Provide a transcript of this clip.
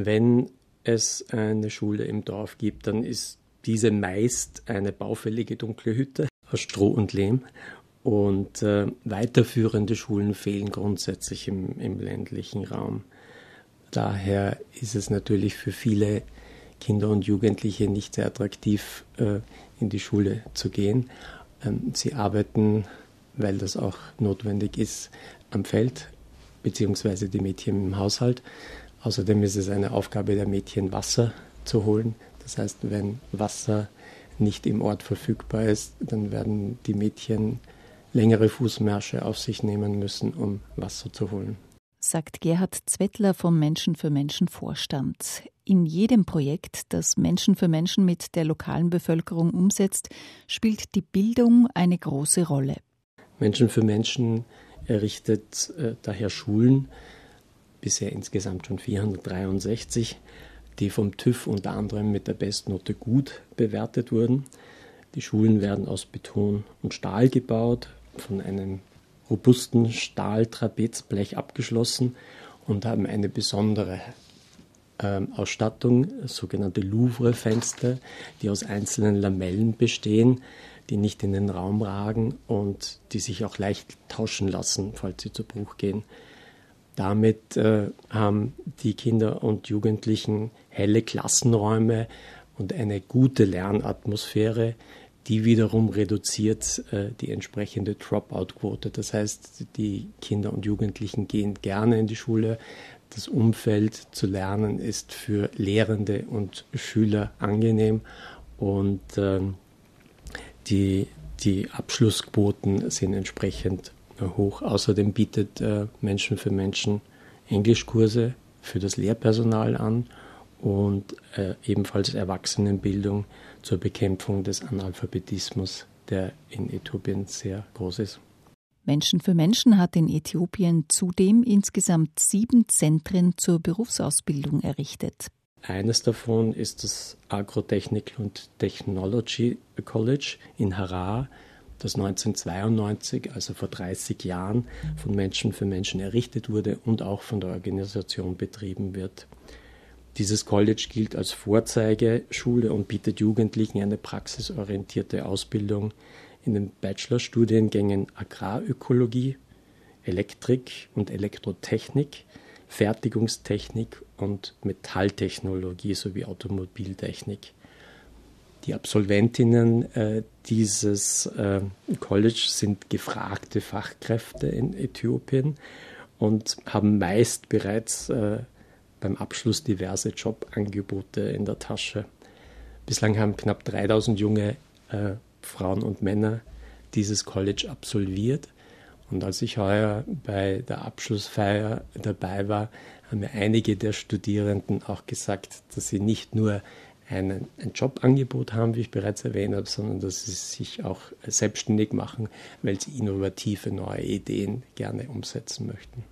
Wenn es eine Schule im Dorf gibt, dann ist diese meist eine baufällige dunkle Hütte aus Stroh und Lehm. Und äh, weiterführende Schulen fehlen grundsätzlich im, im ländlichen Raum. Daher ist es natürlich für viele Kinder und Jugendliche nicht sehr attraktiv, äh, in die Schule zu gehen. Ähm, sie arbeiten, weil das auch notwendig ist, am Feld, beziehungsweise die Mädchen im Haushalt. Außerdem ist es eine Aufgabe der Mädchen, Wasser zu holen. Das heißt, wenn Wasser nicht im Ort verfügbar ist, dann werden die Mädchen längere Fußmärsche auf sich nehmen müssen, um Wasser zu holen. Sagt Gerhard Zwettler vom Menschen für Menschen Vorstand. In jedem Projekt, das Menschen für Menschen mit der lokalen Bevölkerung umsetzt, spielt die Bildung eine große Rolle. Menschen für Menschen errichtet äh, daher Schulen, bisher insgesamt schon 463, die vom TÜV unter anderem mit der Bestnote gut bewertet wurden. Die Schulen werden aus Beton und Stahl gebaut, von einem robusten Stahltrapezblech abgeschlossen und haben eine besondere ähm, Ausstattung, sogenannte Louvre-Fenster, die aus einzelnen Lamellen bestehen, die nicht in den Raum ragen und die sich auch leicht tauschen lassen, falls sie zu Bruch gehen. Damit äh, haben die Kinder und Jugendlichen helle Klassenräume und eine gute Lernatmosphäre, die wiederum reduziert äh, die entsprechende Dropout-Quote. Das heißt, die Kinder und Jugendlichen gehen gerne in die Schule. Das Umfeld zu lernen ist für Lehrende und Schüler angenehm und äh, die, die Abschlussquoten sind entsprechend hoch. Außerdem bietet äh, Menschen für Menschen Englischkurse für das Lehrpersonal an und äh, ebenfalls Erwachsenenbildung zur Bekämpfung des Analphabetismus, der in Äthiopien sehr groß ist. Menschen für Menschen hat in Äthiopien zudem insgesamt sieben Zentren zur Berufsausbildung errichtet. Eines davon ist das Agrotechnical und Technology College in Harar, das 1992, also vor 30 Jahren, von Menschen für Menschen errichtet wurde und auch von der Organisation betrieben wird. Dieses College gilt als Vorzeigeschule und bietet Jugendlichen eine praxisorientierte Ausbildung in den Bachelorstudiengängen Agrarökologie, Elektrik und Elektrotechnik, Fertigungstechnik und Metalltechnologie sowie Automobiltechnik. Die Absolventinnen äh, dieses äh, College sind gefragte Fachkräfte in Äthiopien und haben meist bereits äh, beim Abschluss diverse Jobangebote in der Tasche. Bislang haben knapp 3000 junge Frauen und Männer dieses College absolviert. Und als ich heuer bei der Abschlussfeier dabei war, haben mir einige der Studierenden auch gesagt, dass sie nicht nur einen, ein Jobangebot haben, wie ich bereits erwähnt habe, sondern dass sie sich auch selbstständig machen, weil sie innovative neue Ideen gerne umsetzen möchten.